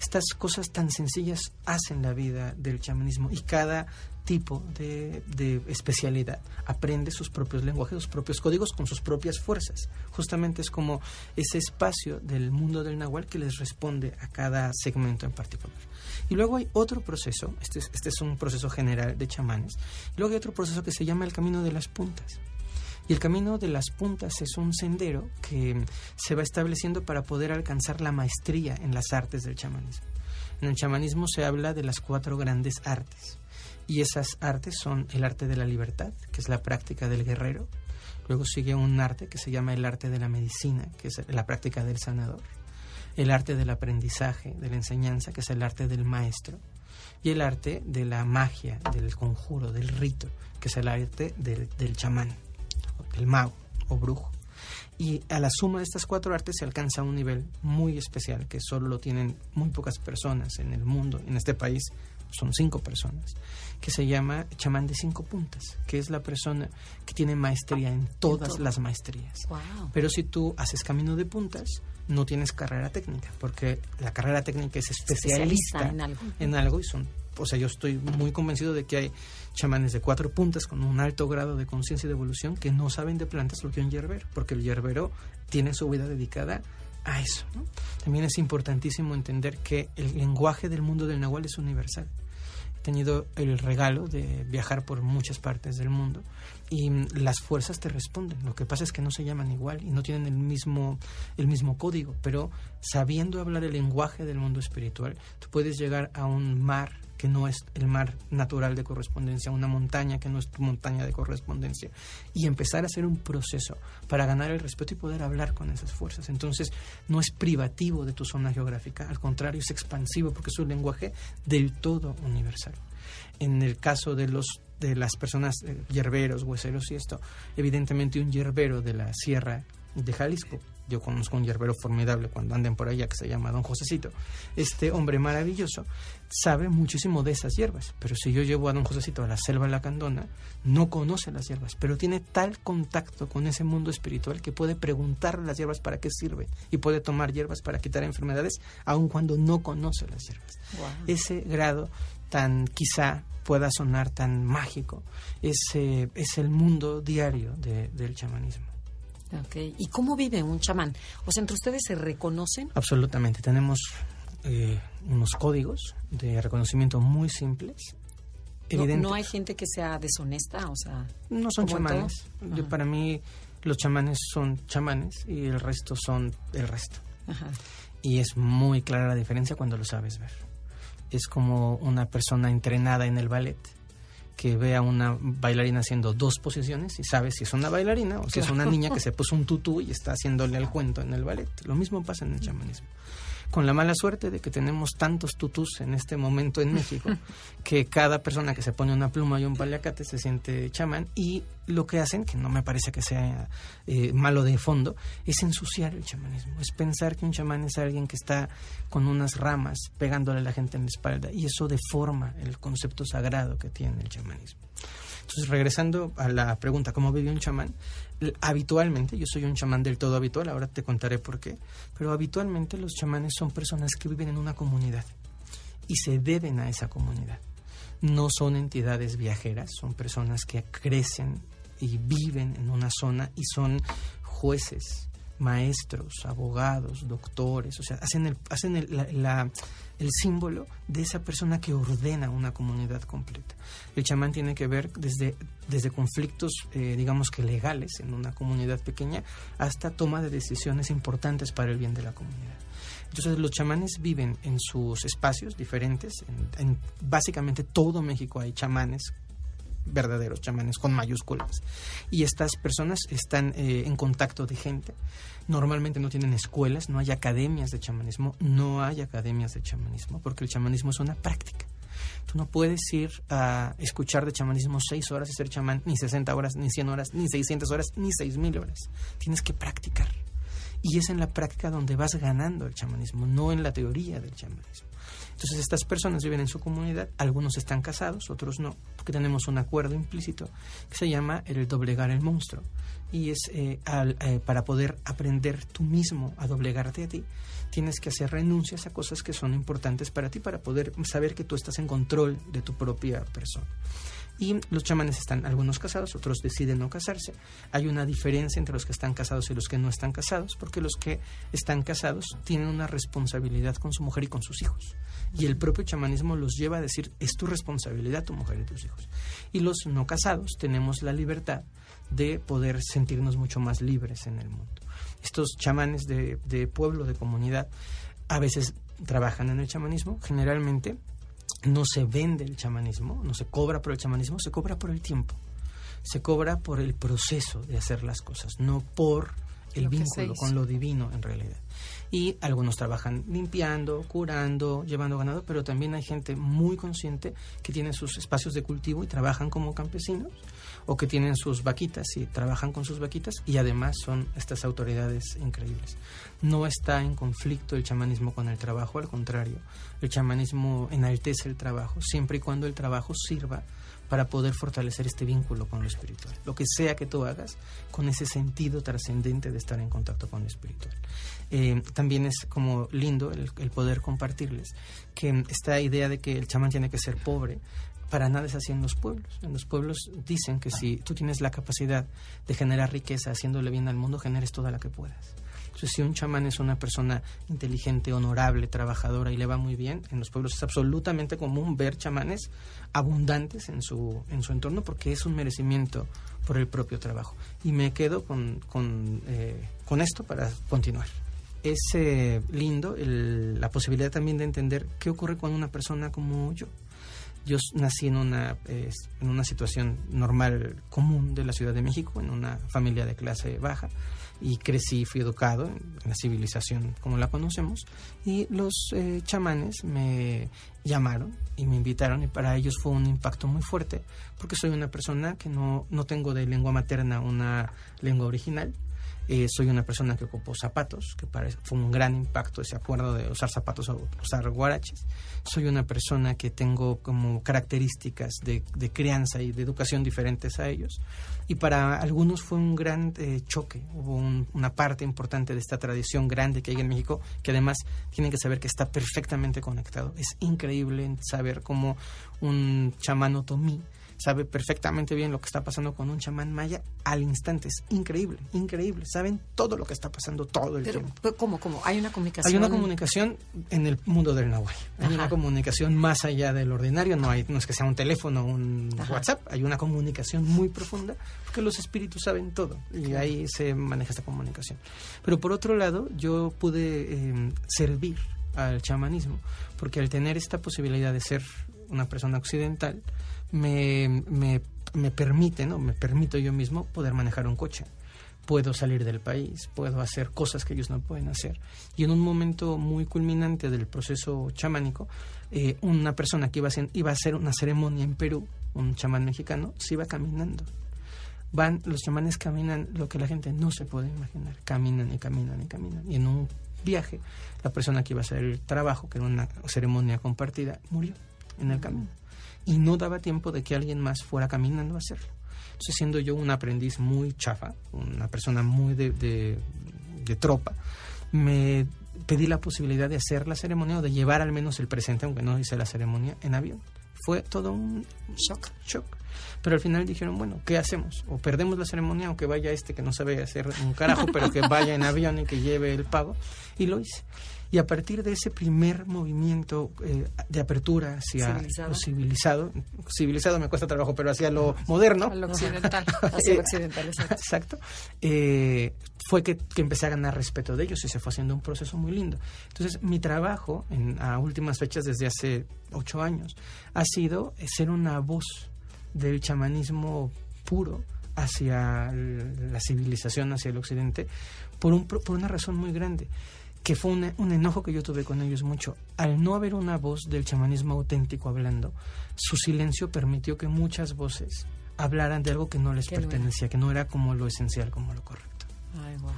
Speaker 3: Estas cosas tan sencillas hacen la vida del chamanismo y cada tipo de, de, especialidad aprende sus propios lenguajes, sus propios códigos con sus propias fuerzas. Justamente es como ese espacio del mundo del nahual que les responde a cada segmento en particular. Y luego hay otro proceso, este es, este es un proceso general de chamanes, y luego hay otro proceso que se llama el camino de las puntas. Y el camino de las puntas es un sendero que se va estableciendo para poder alcanzar la maestría en las artes del chamanismo. En el chamanismo se habla de las cuatro grandes artes. Y esas artes son el arte de la libertad, que es la práctica del guerrero. Luego sigue un arte que se llama el arte de la medicina, que es la práctica del sanador. El arte del aprendizaje, de la enseñanza, que es el arte del maestro. Y el arte de la magia, del conjuro, del rito, que es el arte del, del chamán, del mago o brujo. Y a la suma de estas cuatro artes se alcanza un nivel muy especial que solo lo tienen muy pocas personas en el mundo, en este país son cinco personas, que se llama chamán de cinco puntas, que es la persona que tiene maestría en todas las maestrías.
Speaker 1: Wow.
Speaker 3: Pero si tú haces camino de puntas, no tienes carrera técnica, porque la carrera técnica es especialista,
Speaker 1: en algo.
Speaker 3: en algo y son o sea, yo estoy muy convencido de que hay chamanes de cuatro puntas con un alto grado de conciencia y de evolución que no saben de plantas lo que un hierbero, porque el hierbero tiene su vida dedicada a eso. ¿no? También es importantísimo entender que el lenguaje del mundo del nahual es universal. Tenido el regalo de viajar por muchas partes del mundo y las fuerzas te responden. Lo que pasa es que no se llaman igual y no tienen el mismo, el mismo código, pero sabiendo hablar el lenguaje del mundo espiritual, tú puedes llegar a un mar que no es el mar natural de correspondencia, una montaña que no es tu montaña de correspondencia, y empezar a hacer un proceso para ganar el respeto y poder hablar con esas fuerzas. Entonces, no es privativo de tu zona geográfica, al contrario, es expansivo porque es un lenguaje del todo universal. En el caso de los de las personas eh, hierberos, hueseros y esto, evidentemente un hierbero de la sierra de Jalisco yo conozco un hierbero formidable cuando anden por allá que se llama Don Josecito. Este hombre maravilloso sabe muchísimo de esas hierbas, pero si yo llevo a Don Josecito a la selva lacandona, no conoce las hierbas, pero tiene tal contacto con ese mundo espiritual que puede preguntar las hierbas para qué sirve y puede tomar hierbas para quitar enfermedades aun cuando no conoce las hierbas.
Speaker 1: Wow.
Speaker 3: Ese grado tan quizá pueda sonar tan mágico, ese es el mundo diario de, del chamanismo.
Speaker 1: Okay. ¿Y cómo vive un chamán? O sea, ¿entre ustedes se reconocen?
Speaker 3: Absolutamente. Tenemos eh, unos códigos de reconocimiento muy simples.
Speaker 1: No, no, hay gente que sea deshonesta, o sea...
Speaker 3: No son chamanes. Yo, para mí, los chamanes son chamanes y el resto son el resto.
Speaker 1: Ajá.
Speaker 3: Y es muy clara la diferencia cuando lo sabes ver. Es como una persona entrenada en el ballet que ve a una bailarina haciendo dos posiciones y sabe si es una bailarina o si claro. es una niña que se puso un tutú y está haciéndole al cuento en el ballet. Lo mismo pasa en el chamanismo. Con la mala suerte de que tenemos tantos tutús en este momento en México, que cada persona que se pone una pluma y un paliacate se siente chamán y lo que hacen, que no me parece que sea eh, malo de fondo, es ensuciar el chamanismo. Es pensar que un chamán es alguien que está con unas ramas pegándole a la gente en la espalda y eso deforma el concepto sagrado que tiene el chamanismo. Entonces, regresando a la pregunta, ¿cómo vive un chamán? Habitualmente, yo soy un chamán del todo habitual, ahora te contaré por qué, pero habitualmente los chamanes son personas que viven en una comunidad y se deben a esa comunidad. No son entidades viajeras, son personas que crecen y viven en una zona y son jueces maestros, abogados, doctores, o sea, hacen el, hacen el, la, el símbolo de esa persona que ordena una comunidad completa. El chamán tiene que ver desde, desde conflictos, eh, digamos que legales en una comunidad pequeña, hasta toma de decisiones importantes para el bien de la comunidad. Entonces los chamanes viven en sus espacios diferentes, en básicamente todo México hay chamanes verdaderos chamanes con mayúsculas. Y estas personas están eh, en contacto de gente. Normalmente no tienen escuelas, no hay academias de chamanismo, no hay academias de chamanismo, porque el chamanismo es una práctica. Tú no puedes ir a escuchar de chamanismo seis horas y ser chamán, ni 60 horas, ni 100 horas, ni 600 horas, ni 6000 horas. Tienes que practicar. Y es en la práctica donde vas ganando el chamanismo, no en la teoría del chamanismo. Entonces estas personas viven en su comunidad, algunos están casados, otros no, porque tenemos un acuerdo implícito que se llama el doblegar el monstruo. Y es eh, eh, para poder aprender tú mismo a doblegarte a ti, tienes que hacer renuncias a cosas que son importantes para ti, para poder saber que tú estás en control de tu propia persona. Y los chamanes están algunos casados, otros deciden no casarse. Hay una diferencia entre los que están casados y los que no están casados, porque los que están casados tienen una responsabilidad con su mujer y con sus hijos. Y el propio chamanismo los lleva a decir, es tu responsabilidad tu mujer y tus hijos. Y los no casados tenemos la libertad de poder sentirnos mucho más libres en el mundo. Estos chamanes de, de pueblo, de comunidad, a veces trabajan en el chamanismo, generalmente no se vende el chamanismo, no se cobra por el chamanismo, se cobra por el tiempo. Se cobra por el proceso de hacer las cosas, no por el vínculo con lo divino en realidad. Y algunos trabajan limpiando, curando, llevando ganado, pero también hay gente muy consciente que tiene sus espacios de cultivo y trabajan como campesinos, o que tienen sus vaquitas y trabajan con sus vaquitas, y además son estas autoridades increíbles. No está en conflicto el chamanismo con el trabajo, al contrario, el chamanismo enaltece el trabajo, siempre y cuando el trabajo sirva para poder fortalecer este vínculo con lo espiritual. Lo que sea que tú hagas, con ese sentido trascendente de estar en contacto con lo espiritual. Eh, también es como lindo el, poder compartirles que esta idea de que el chamán tiene que ser pobre, para nada es así en los pueblos. En los pueblos dicen que si tú tienes la capacidad de generar riqueza haciéndole bien al mundo, generes toda la que puedas. Entonces, si un chamán es una persona inteligente, honorable, trabajadora y le va muy bien, en los pueblos es absolutamente común ver chamanes abundantes en su, en su entorno porque es un merecimiento por el propio trabajo. Y me quedo con, con, eh, con esto para continuar. Es eh, lindo la posibilidad también de entender qué ocurre con una persona como yo. Yo nací en una, en una situación normal, común de la Ciudad de México, en una familia de clase baja y crecí, fui educado en la civilización como la conocemos y los eh, chamanes me llamaron y me invitaron y para ellos fue un impacto muy fuerte porque soy una persona que no, no tengo de lengua materna una lengua original eh, soy una persona que ocupó zapatos, que fue un gran impacto ese acuerdo de usar zapatos o usar guaraches. Soy una persona que tengo como características de, crianza y de educación diferentes a ellos. Y para algunos fue un gran eh, choque. Hubo una parte importante de esta tradición grande que hay en México que además tienen que saber que está perfectamente conectado. Es increíble saber cómo un chamán otomí sabe perfectamente bien lo que está pasando con un chamán maya al instante. Es increíble, increíble. Saben todo lo que está pasando todo el tiempo.
Speaker 1: ¿Cómo, cómo? ¿Hay una comunicación?
Speaker 3: Hay una comunicación en el mundo del Nahuay. Hay una comunicación más allá del ordinario. No, hay, no es que sea un teléfono o un WhatsApp. Hay una comunicación muy profunda porque los espíritus saben todo y ahí se maneja esta comunicación. Pero por otro lado, yo pude em, servir al chamanismo porque al tener esta posibilidad de ser una persona occidental, me, me, permite, ¿no? Me permito yo mismo poder manejar un coche. Puedo salir del país, puedo hacer cosas que ellos no pueden hacer. Y en un momento muy culminante del proceso chamánico, eh, una persona que iba a, iba a hacer una ceremonia en Perú, un chamán mexicano, se iba caminando. Van, los chamanes caminan lo que la gente no se puede imaginar. Caminan y caminan y caminan. Y en un viaje, la persona que iba a hacer el trabajo, que era una ceremonia compartida, murió en el camino y no daba tiempo de que alguien más fuera caminando a hacerlo. Entonces, siendo yo un aprendiz muy chafa, una persona muy de, de, tropa, me pedí la posibilidad de hacer la ceremonia o de llevar al menos el presente, aunque no hice la ceremonia, en avión. fue todo un
Speaker 1: shock.
Speaker 3: shock. Pero al final dijeron, bueno, ¿qué hacemos? O perdemos la ceremonia o que vaya este que no sabe hacer un carajo, pero que vaya en avión y que lleve el pago. Y lo hice. Y a partir de ese primer movimiento eh, de apertura hacia
Speaker 1: Civilizado.
Speaker 3: lo civilizado, civilizado me cuesta trabajo, pero hacia lo moderno,
Speaker 2: occidental.
Speaker 1: Hacia el occidental, exacto.
Speaker 3: Exacto. Eh, fue que, que empecé a ganar respeto de ellos y se fue haciendo un proceso muy lindo. Entonces, mi trabajo en, a últimas fechas, desde hace ocho años, ha sido eh, ser una voz del chamanismo puro hacia la civilización, hacia el occidente, por, un, por una razón muy grande que fue un, un enojo que yo tuve con ellos mucho. Al no haber una voz del chamanismo auténtico hablando, su silencio permitió que muchas voces hablaran de algo que no les pertenecía, que no era como lo esencial, como lo correcto.
Speaker 1: Ay, guau.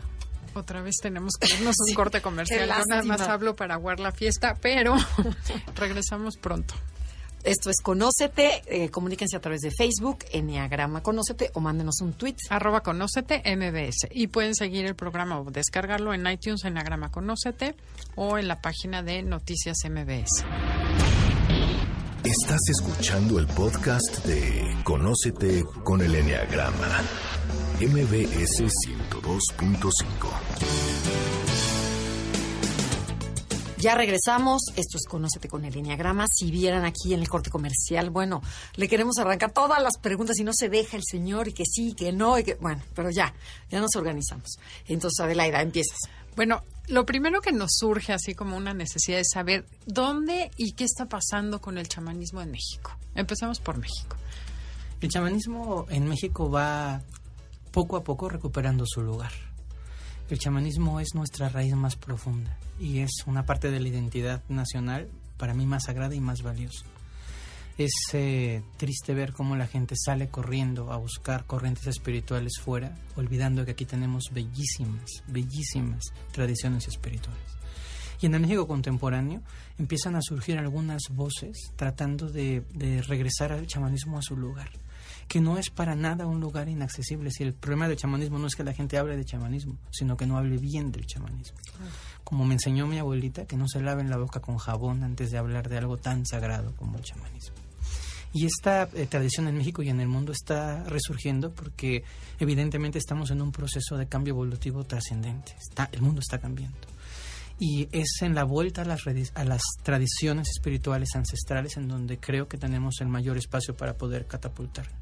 Speaker 2: Otra vez tenemos que irnos a un corte comercial. Yo nada más hablo para aguar la fiesta, pero regresamos pronto.
Speaker 1: Esto es Conócete. eh, comuníquense a través de Facebook, Enneagrama Conócete, o mándenos un tweet.
Speaker 2: Arroba Conócete MBS. Y pueden seguir el programa o descargarlo en iTunes, en Agrama Conócete o en la página de Noticias MBS.
Speaker 4: Estás escuchando el podcast de Conócete con el Enneagrama. MBS 102.5.
Speaker 1: Ya regresamos. Esto es Conócete con el Enneagrama. Si vieran aquí en el corte comercial, bueno, le queremos arrancar todas las preguntas y no se deja el señor y que sí, que no, y que, bueno, pero ya, ya nos organizamos. Entonces, Adelaida, empiezas.
Speaker 2: Bueno, lo primero que nos surge así como una necesidad es saber dónde y qué está pasando con el chamanismo en México. Empezamos por México.
Speaker 3: El chamanismo en México va poco a poco recuperando su lugar. El chamanismo es nuestra raíz más profunda y es una parte de la identidad nacional para mí más sagrada y más valiosa. Es eh, triste ver cómo la gente sale corriendo a buscar corrientes espirituales fuera, olvidando que aquí tenemos bellísimas, bellísimas tradiciones espirituales. Y en el México contemporáneo empiezan a surgir algunas voces tratando de, de regresar al chamanismo a su lugar, que no es para nada un lugar inaccesible. Si el problema del chamanismo no es que la gente hable de chamanismo, sino que no hable bien del chamanismo. Como me enseñó mi abuelita, que no se laven la boca con jabón antes de hablar de algo tan sagrado como el chamanismo. Y esta eh, tradición en México y en el mundo está resurgiendo porque evidentemente estamos en un proceso de cambio evolutivo trascendente. El mundo está cambiando. Y es en la vuelta a las, redi- a las tradiciones espirituales ancestrales en donde creo que tenemos el mayor espacio para poder catapultarnos.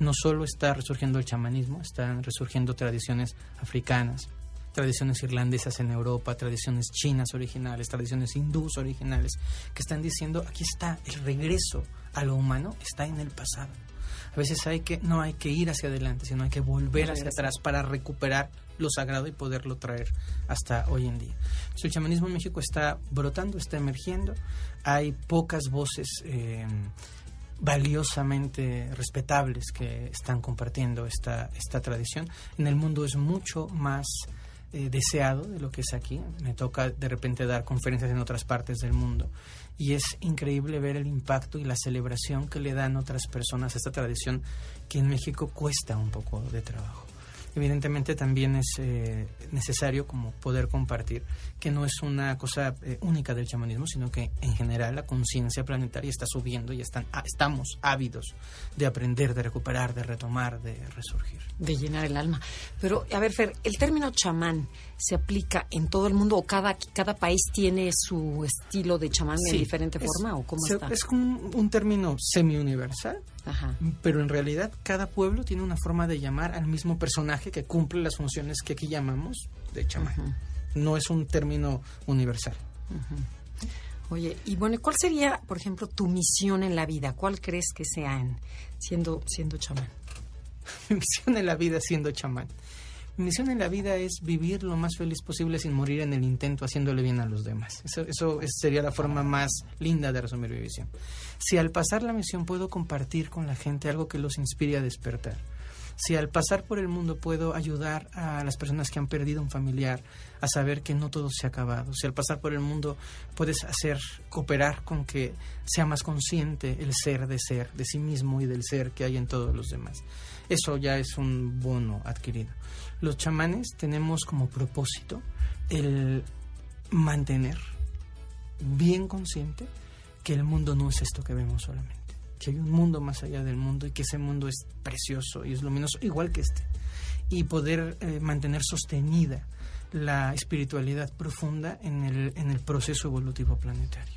Speaker 3: No solo está resurgiendo el chamanismo, están resurgiendo tradiciones africanas, tradiciones irlandesas en Europa, tradiciones chinas originales, tradiciones hindús originales, que están diciendo, aquí está el regreso a lo humano, está en el pasado. A veces hay que, no hay que ir hacia adelante, sino hay que volver hacia atrás para recuperar lo sagrado y poderlo traer hasta hoy en día. El chamanismo en México está brotando, está emergiendo. Hay pocas voces eh, valiosamente respetables que están compartiendo esta, esta tradición. En el mundo es mucho más eh, deseado de lo que es aquí. Me toca de repente dar conferencias en otras partes del mundo y es increíble ver el impacto y la celebración que le dan otras personas a esta tradición que en México cuesta un poco de trabajo. Evidentemente también es eh, necesario como poder compartir que no es una cosa eh, única del chamanismo, sino que en general la conciencia planetaria está subiendo y están, ah, estamos ávidos de aprender, de recuperar, de retomar, de resurgir.
Speaker 1: De llenar el alma. Pero, a ver, Fer, ¿el término chamán se aplica en todo el mundo o cada, cada país tiene su estilo de chamán en
Speaker 3: Sí,
Speaker 1: diferente
Speaker 3: es-
Speaker 1: forma o cómo
Speaker 3: se-
Speaker 1: está?
Speaker 3: Es un, un término semi-universal, pero en realidad cada pueblo tiene una forma de llamar al mismo personaje que cumple las funciones que aquí llamamos de chamán. No es un término universal.
Speaker 1: Oye, y bueno, ¿cuál sería, por ejemplo, tu misión en la vida? ¿Cuál crees que sea en, siendo, siendo chamán?
Speaker 3: Mi misión en la vida siendo chamán. Mi misión en la vida es vivir lo más feliz posible sin morir en el intento haciéndole bien a los demás. Eso, eso es- sería la forma más linda de resumir mi visión. Si al pasar la misión puedo compartir con la gente algo que los inspire a despertar. Si al pasar por el mundo puedo ayudar a las personas que han perdido un familiar a saber que no todo se ha acabado. Si al pasar por el mundo puedes hacer, cooperar con que sea más consciente el ser de ser, de sí mismo y del ser que hay en todos los demás. Eso ya es un bono adquirido. Los chamanes tenemos como propósito el mantener bien consciente que el mundo no es esto que vemos solamente. que hay un mundo más allá del mundo y que ese mundo es precioso y es luminoso, igual que este. Y poder eh, mantener sostenida la espiritualidad profunda en el, en el proceso evolutivo planetario.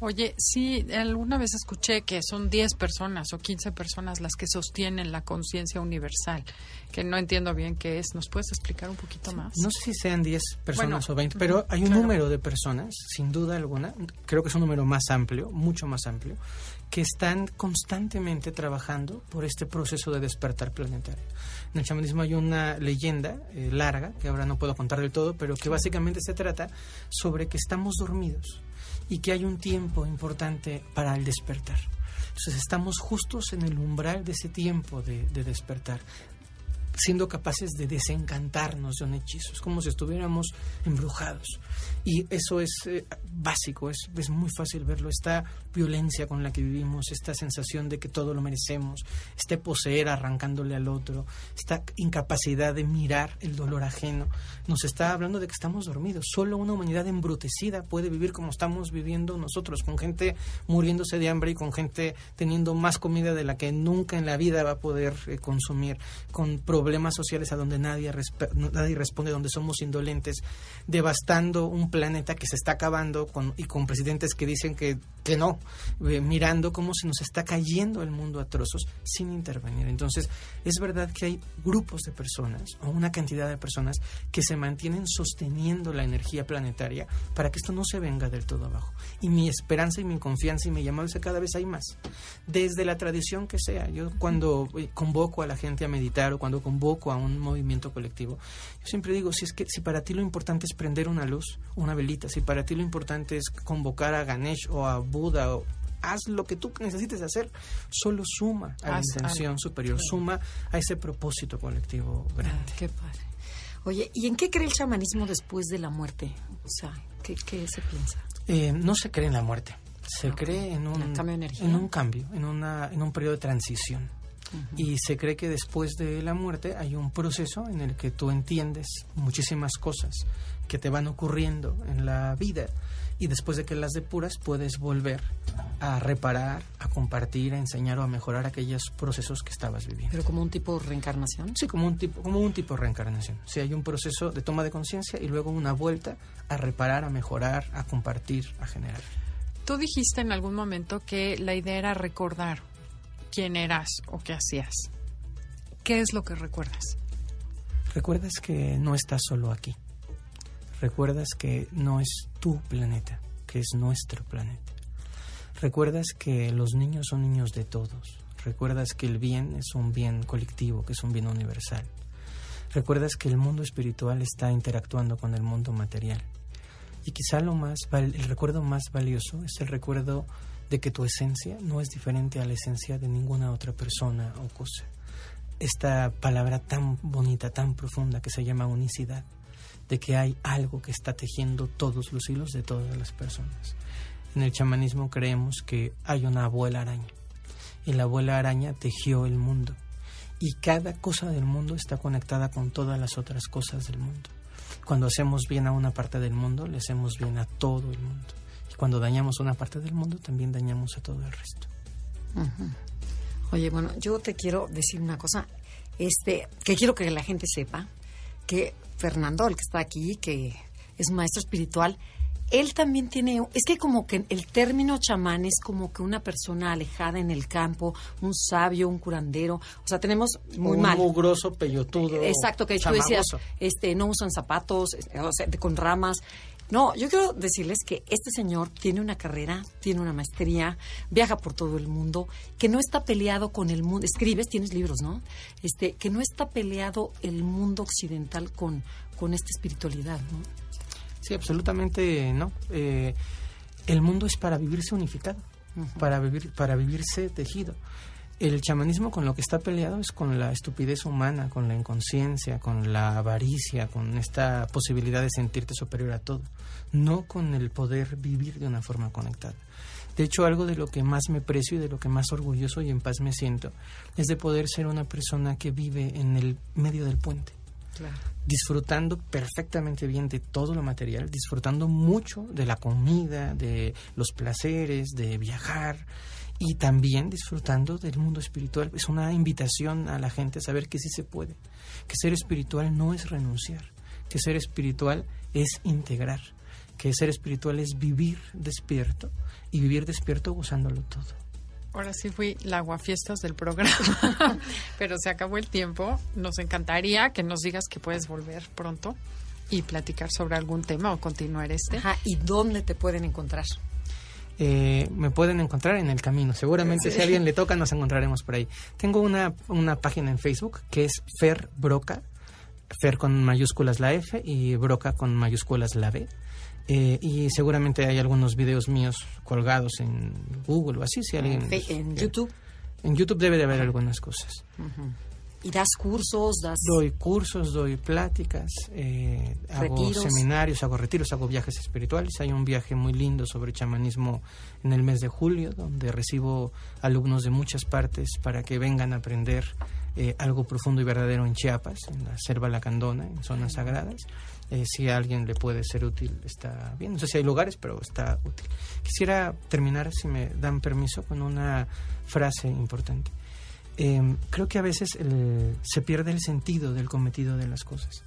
Speaker 2: Oye, sí, alguna vez escuché que son 10 personas o 15 personas las que sostienen la conciencia universal, que no entiendo bien qué es. ¿Nos puedes explicar un poquito más?
Speaker 3: No sé si sean 10 personas o 20, pero hay un número de personas, sin duda alguna, creo que es un número más amplio, mucho más amplio, que están constantemente trabajando por este proceso de despertar planetario. En el chamanismo hay una leyenda eh, larga, que ahora no puedo contar del todo, pero que básicamente se trata sobre que estamos dormidos y que hay un tiempo importante para el despertar. Entonces estamos justos en el umbral de ese tiempo de, de despertar siendo capaces de desencantarnos de un hechizo. Es como si estuviéramos embrujados. Y eso es eh, básico, es, es muy fácil verlo. Esta violencia con la que vivimos, esta sensación de que todo lo merecemos, este poseer arrancándole al otro, esta incapacidad de mirar el dolor ajeno, nos está hablando de que estamos dormidos. Solo una humanidad embrutecida puede vivir como estamos viviendo nosotros, con gente muriéndose de hambre y con gente teniendo más comida de la que nunca en la vida va a poder eh, consumir, con problemas sociales a donde nadie, nadie responde, donde somos indolentes, devastando un planeta que se está acabando con, y con presidentes que dicen que, que no, eh, mirando cómo se nos está cayendo el mundo a trozos sin intervenir. Entonces, es verdad que hay grupos de personas o una cantidad de personas que se mantienen sosteniendo la energía planetaria para que esto no se venga del todo abajo. Y mi esperanza y mi confianza y mi llamado es que cada vez hay más. Desde la tradición que sea. Yo cuando eh, convoco a la gente a meditar o cuando convoco a un movimiento colectivo. Yo siempre digo, si es que si para ti lo importante es prender una luz, una velita, si para ti lo importante es convocar a Ganesh o a Buda o haz lo que tú necesites hacer, solo suma a la intención superior, suma a ese propósito colectivo grande.
Speaker 1: qué padre. Oye, ¿y en qué cree el chamanismo después de la muerte? O sea, ¿qué, se piensa?
Speaker 3: Eh, no se cree en la muerte, se cree en un, cambio en un cambio, en, una, en un periodo de transición. Y se cree que después de la muerte hay un proceso en el que tú entiendes muchísimas cosas que te van ocurriendo en la vida y después de que las depuras puedes volver a reparar, a compartir, a enseñar o a mejorar aquellos procesos que estabas viviendo.
Speaker 1: ¿Pero como un tipo de reencarnación?
Speaker 3: Sí, como un tipo, como un tipo de reencarnación. Sí, hay un proceso de toma de conciencia y luego una vuelta a reparar, a mejorar, a compartir, a generar.
Speaker 2: Tú dijiste en algún momento que la idea era recordar quién eras o qué hacías. ¿Qué es lo que recuerdas?
Speaker 3: Recuerdas que no estás solo aquí. Recuerdas que no es tu planeta, que es nuestro planeta. Recuerdas que los niños son niños de todos. Recuerdas que el bien es un bien colectivo, que es un bien universal. Recuerdas que el mundo espiritual está interactuando con el mundo material. Y quizá lo más el recuerdo más valioso es el recuerdo de que tu esencia no es diferente a la esencia de ninguna otra persona o cosa. Esta palabra tan bonita, tan profunda que se llama unicidad, de que hay algo que está tejiendo todos los hilos de todas las personas. En el chamanismo creemos que hay una abuela araña y la abuela araña tejió el mundo y cada cosa del mundo está conectada con todas las otras cosas del mundo. Cuando hacemos bien a una parte del mundo, le hacemos bien a todo el mundo cuando dañamos una parte del mundo, también dañamos a todo el resto.
Speaker 1: Oye, bueno, yo te quiero decir una cosa, este, que quiero que la gente sepa, que Fernando, el que está aquí, que es un maestro espiritual, él también tiene, es que como que el término chamán es como que una persona alejada en el campo, un sabio, un curandero, o sea, tenemos muy
Speaker 3: un
Speaker 1: mal.
Speaker 3: mugroso, peyotudo.
Speaker 1: Exacto, que tú decías, este, no usan zapatos, o sea, con ramas. No, yo quiero decirles que este señor tiene una carrera, tiene una maestría, viaja por todo el mundo, que no está peleado con el mundo, escribes, tienes libros, ¿no? Este, que no está peleado el mundo occidental con, con esta espiritualidad, ¿no?
Speaker 3: Sí, absolutamente no. Eh, el mundo es para vivirse unificado, para vivir, para vivirse tejido el chamanismo con lo que está peleado es con la estupidez humana, con la inconsciencia, con la avaricia, con esta posibilidad de sentirte superior a todo, no con el poder vivir de una forma conectada. De hecho, algo de lo que más me precio y de lo que más orgulloso y en paz me siento es de poder ser una persona que vive en el medio del puente. disfrutando perfectamente bien de todo lo material, disfrutando mucho de la comida, de los placeres, de viajar, y también disfrutando del mundo espiritual. Es una invitación a la gente a saber que sí se puede, que ser espiritual no es renunciar, que ser espiritual es integrar, que ser espiritual es vivir despierto y vivir despierto gozándolo todo.
Speaker 2: Ahora sí fui la aguafiestas del programa, pero se acabó el tiempo. Nos encantaría que nos digas que puedes volver pronto y platicar sobre algún tema o continuar este.
Speaker 1: Ajá, ¿y dónde te pueden encontrar?
Speaker 3: Eh, me pueden encontrar en el camino. Seguramente si a alguien le toca nos encontraremos por ahí. Tengo una, una página en Facebook que es Fer Broca, Fer con mayúsculas la F y Broca con mayúsculas la B. Eh, y seguramente hay algunos videos míos colgados en Google o así, si alguien...
Speaker 1: En, YouTube.
Speaker 3: En YouTube debe de haber algunas cosas.
Speaker 1: ¿Y das cursos? Das...
Speaker 3: Doy cursos, doy pláticas, eh, hago seminarios, hago retiros, hago viajes espirituales. Hay un viaje muy lindo sobre chamanismo en el mes de julio, donde recibo alumnos de muchas partes para que vengan a aprender eh, algo profundo y verdadero en Chiapas, en la selva lacandona, en zonas sagradas. Eh, si a alguien le puede ser útil, está bien. No sé si hay lugares, pero está útil. Quisiera terminar, si me dan permiso, con una frase importante. Em, creo que a veces se pierde el sentido del cometido de las cosas.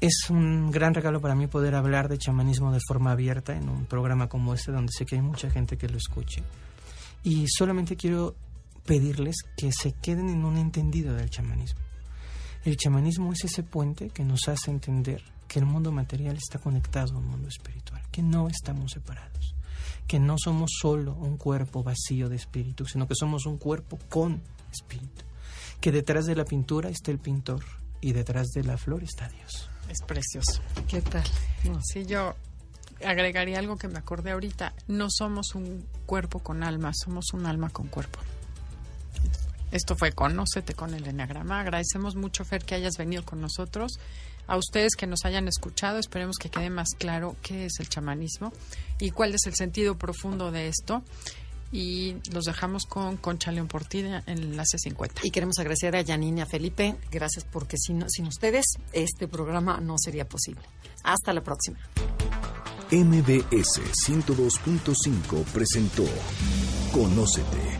Speaker 3: Es un gran regalo para mí poder hablar de chamanismo de forma abierta en un programa como este, donde sé que hay mucha gente que lo escuche. Y solamente quiero pedirles que se queden en un entendido del chamanismo. El chamanismo es ese puente que nos hace entender que el mundo material está conectado al mundo espiritual, que no estamos separados que no somos solo un cuerpo vacío de espíritu, sino que somos un cuerpo con espíritu. Que detrás de la pintura está el pintor y detrás de la flor está Dios.
Speaker 2: Es precioso.
Speaker 1: ¿Qué tal?
Speaker 2: Sí, yo agregaría algo que me acordé ahorita. No somos un cuerpo con alma, somos un alma con cuerpo. Esto fue Conócete con el Enneagrama. Agradecemos mucho, Fer, que hayas venido con nosotros a ustedes que nos hayan escuchado. Esperemos que quede más claro qué es el chamanismo y cuál es el sentido profundo de esto. Y los dejamos con Concha León Portilla en Enlace 50.
Speaker 1: Y queremos agradecer a Janine y a Felipe. Gracias porque sin, sin ustedes este programa no sería posible. Hasta la próxima.
Speaker 4: MBS 102.5 presentó Conócete